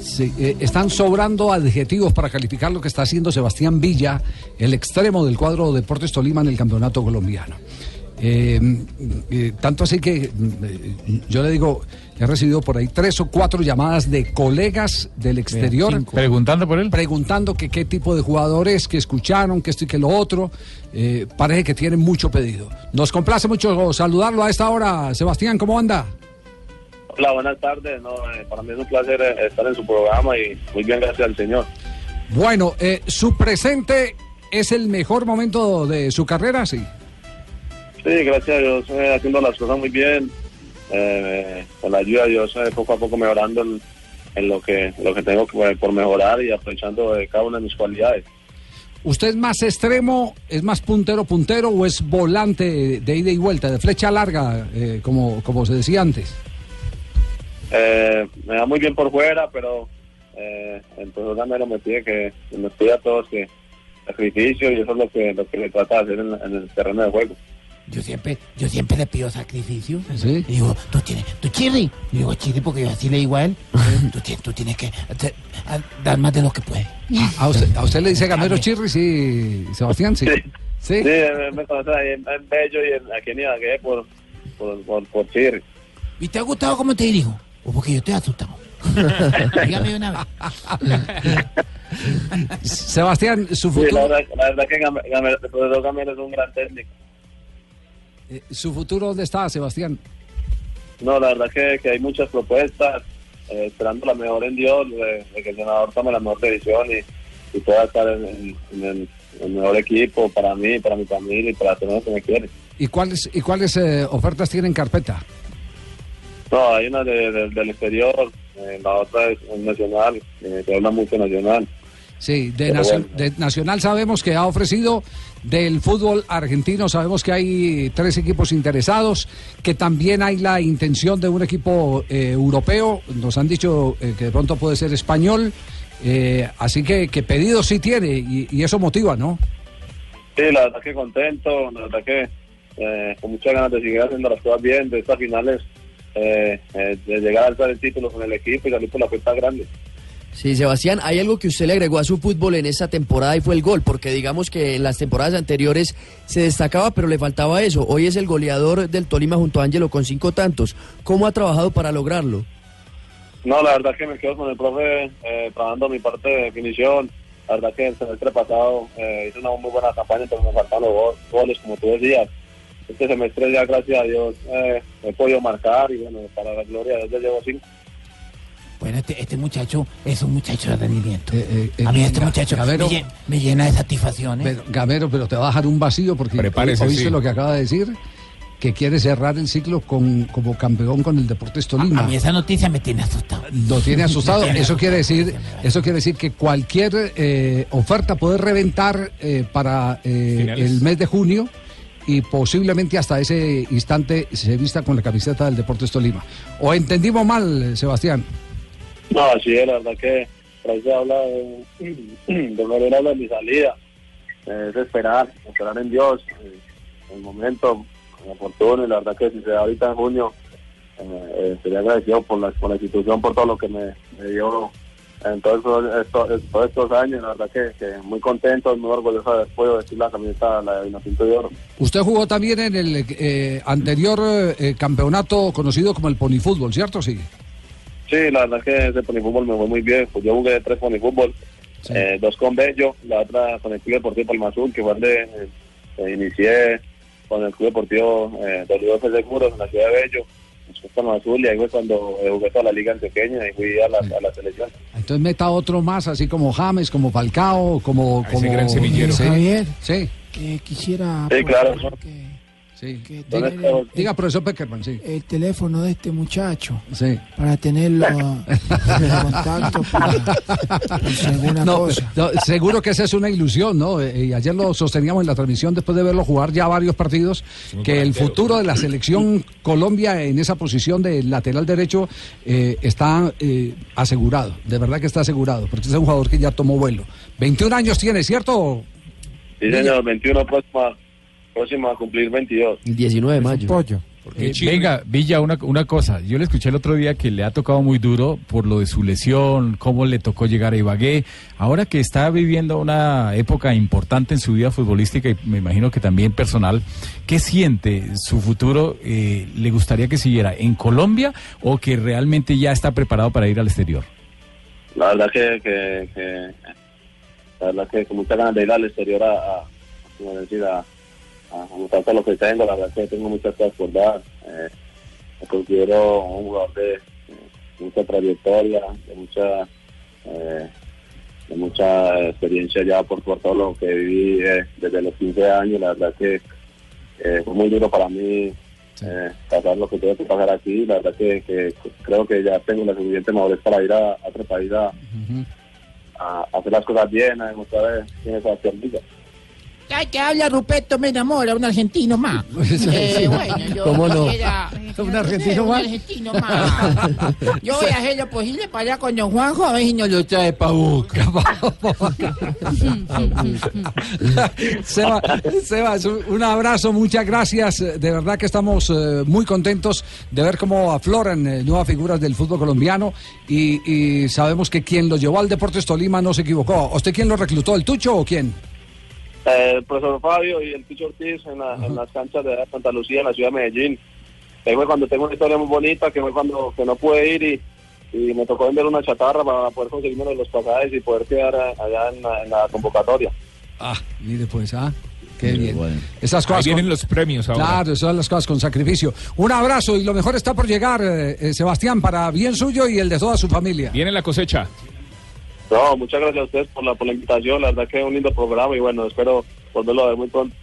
Sí, eh, están sobrando adjetivos para calificar lo que está haciendo Sebastián Villa, el extremo del cuadro Deportes Tolima en el campeonato colombiano. Eh, eh, tanto así que eh, yo le digo, he recibido por ahí tres o cuatro llamadas de colegas del exterior. Preguntando por él. Preguntando que qué tipo de jugadores, que escucharon, que esto y que lo otro. Parece que tienen mucho pedido. Nos complace mucho saludarlo a esta hora. Sebastián, ¿cómo anda? Hola, buenas tardes. No, eh, para mí es un placer eh, estar en su programa y muy bien, gracias al Señor. Bueno, eh, su presente es el mejor momento de su carrera, sí. Sí, gracias a Dios, eh, haciendo las cosas muy bien. Con la ayuda de Dios, poco a poco mejorando en, en lo que lo que tengo que, por mejorar y aprovechando cada una de mis cualidades. ¿Usted es más extremo, es más puntero puntero o es volante de ida y vuelta, de flecha larga, como, como se decía antes? Eh, me da muy bien por fuera, pero eh, entonces Gamero me pide que me pida a todos que sacrificio y eso es lo que lo que le trata de hacer en, en el terreno de juego. Yo siempre, yo siempre le pido sacrificio. Sí. Y digo, tú tienes, tú chirri. Y digo, chirri porque yo así le digo a él. tú, tienes, tú tienes que dar más de lo que puedes. ¿A usted, a usted le dice Gamero Chirri, sí, Sebastián? Sí. Sí. Sí. Sí, me, me conoce ahí en, en Bello y en, aquí en Ibagué por, por, por, por Chirri. ¿Y te ha gustado cómo te dirijo? O porque yo estoy asustado. Dígame una vez. Sebastián, su Sí, la futuro, verdad, la verdad que Game- Game- el profesor Gamero es un gran técnico. eh, su futuro ¿dónde está, Sebastián? No, la verdad que, que hay muchas propuestas, eh, esperando la mejor en Dios, de, de que el senador tome la mejor decisión y, y pueda estar en, en- en el, el mejor equipo para mí, para mi familia y para todo lo que me quiere. ¿Y cuáles, y cuáles eh, ofertas tiene en carpeta? No, hay una de- de- del exterior, eh, la otra es nacional, eh, se habla mucho nacional. Sí, de, Pero Nacio- bueno. de Nacional sabemos que ha ofrecido, del fútbol argentino sabemos que hay tres equipos interesados, que también hay la intención de un equipo eh, europeo, nos han dicho eh, que de pronto puede ser español, eh, así que, que pedido sí tiene y, y eso motiva, ¿no? Sí, la verdad que contento, la verdad que con muchas ganas de seguir haciendo las cosas bien, de estas finales, eh, eh, de llegar a alzar el título con el equipo y salir por la cuenta grande. Sí, Sebastián, hay algo que usted le agregó a su fútbol en esta temporada y fue el gol, porque digamos que en las temporadas anteriores se destacaba, pero le faltaba eso. Hoy es el goleador del Tolima junto a Ángelo con cinco tantos. ¿Cómo ha trabajado para lograrlo? No, la verdad que me quedo con el profe eh, trabajando mi parte de definición. La verdad que el semestre pasado eh, hice una muy buena campaña, pero me faltaron los go- goles, como tú decías. Este semestre ya, gracias a Dios, eh, he podido marcar y bueno, para la gloria de Dios ya llevo cinco. Bueno, este, este muchacho es un muchacho de rendimiento. Eh, eh, eh, a mí este muchacho me, lle- me llena de satisfacción. ¿eh? Pero, Gamero, pero te va a dejar un vacío porque Prepárese, oíste sí. lo que acaba de decir, que quiere cerrar el ciclo con, como campeón con el Deportes Tolima. a mí esa noticia me tiene asustado. Lo tiene asustado. Tiene Eso quiere asustado, decir, me va. eso quiere decir que cualquier eh, oferta puede reventar eh, para eh, el mes de junio y posiblemente hasta ese instante se vista con la camiseta del Deportes Tolima. ¿O entendimos mal, Sebastián? No, es, la verdad que por ahí habla de, de de mi salida. Eh, es esperar, esperar en Dios, eh, el momento oportuno y la verdad que si se da ahorita en junio, eh, sería agradecido por la, por la institución, por todo lo que me dio en todos estos, todos estos años, la verdad que, que muy contento, muy orgulloso de podido vestir la camiseta, la de Vinotinto de Oro. Usted jugó también en el eh, anterior eh, campeonato conocido como el Ponifútbol, ¿cierto? Sí. Sí, la verdad que ese ponifútbol me fue muy bien. Pues yo jugué tres ponifútbol, Sí. eh, dos con Bello, la otra con el Club Deportivo Palma Azul, que fue donde eh, eh, inicié con el Club Deportivo eh, Dolores Seguros en la ciudad de Bello, después Palma Azul, y ahí fue cuando eh, jugué toda la liga antioqueña y fui a la, a la selección. Entonces meta otro más, así como James, como Falcao, como... ese como gran semillero. Sí, Javier. sí. Que quisiera Sí, claro. Sí. que ¿Dónde tiene el, Diga, profesor Peckerman, sí. el teléfono de este muchacho Sí. para tenerlo en contacto para, por si alguna No, cosa. no, seguro que esa es una ilusión, ¿no? Eh, Y ayer lo sosteníamos en la transmisión después de verlo jugar ya varios partidos, que el futuro de la selección Colombia en esa posición de lateral derecho eh, está eh, asegurado, de verdad que está asegurado, porque es un jugador que ya tomó vuelo. 21 años tiene, ¿cierto? Sí, señor, 21 próxima, próxima a cumplir 22. El 19 de mayo. Pollo. Eh, venga, Villa, una, una cosa. Yo le escuché el otro día que le ha tocado muy duro por lo de su lesión, cómo le tocó llegar a Ibagué. Ahora que está viviendo una época importante en su vida futbolística y me imagino que también personal, ¿qué siente su futuro? Eh, ¿Le gustaría que siguiera en Colombia o que realmente ya está preparado para ir al exterior? La verdad que, que, que- la verdad que con muchas ganas de ir al exterior a, a, como decir, a, lo que tengo, la verdad que tengo muchas cosas por dar. Eh, me considero un jugador de, de mucha trayectoria, de mucha eh, de mucha experiencia ya por, por todo lo que viví eh, desde los 15 años, la verdad que eh, fue muy duro para mí pasar lo que tuve que pasar aquí, la verdad que, que creo que ya tengo la suficiente madurez para ir a, a otro país a, a hacer las cosas bien, a demostrar quién es Sebastián Villa. Que habla Ruperto me enamora, un argentino más. Eh, bueno, yo ¿Cómo no? quisiera- ¿Un argentino un más? argentino más. Yo voy a hacer lo posible para allá con don Juanjo a ver si nos lo trae pa' Boca. Seba, Sebas, un un abrazo, muchas gracias. De verdad que estamos eh, muy contentos de ver cómo afloran eh, nuevas figuras del fútbol colombiano y, y sabemos que quien lo llevó al Deportes Tolima no se equivocó. ¿Usted quién lo reclutó, el Tucho o quién? Eh, el profesor Fabio y el Picho Ortiz en, la- en las canchas de Santa Lucía, en la ciudad de Medellín. Que fue cuando tengo una historia muy bonita, que fue cuando que no pude ir y, y me tocó vender una chatarra para poder conseguirme los pasajes y poder quedar eh, allá en la, en la convocatoria. Ah, mire pues, ah. Qué bien. Esas cosas. Ahí vienen con- los premios ahora. Claro, esas son las cosas con sacrificio. Un abrazo y lo mejor está por llegar, eh, eh, Sebastián, para bien suyo y el de toda su familia. Viene la cosecha. No, muchas gracias a ustedes por la, por la invitación, la verdad que es un lindo programa y bueno, espero volverlo a ver muy pronto.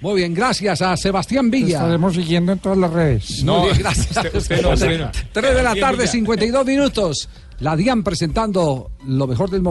Muy bien, gracias a Sebastián Villa. Estaremos siguiendo en todas las redes. No, Muy bien, gracias. usted- usted no, usted no. 3 de la tarde, Villa. 52 minutos. La DIAN presentando lo mejor del momento.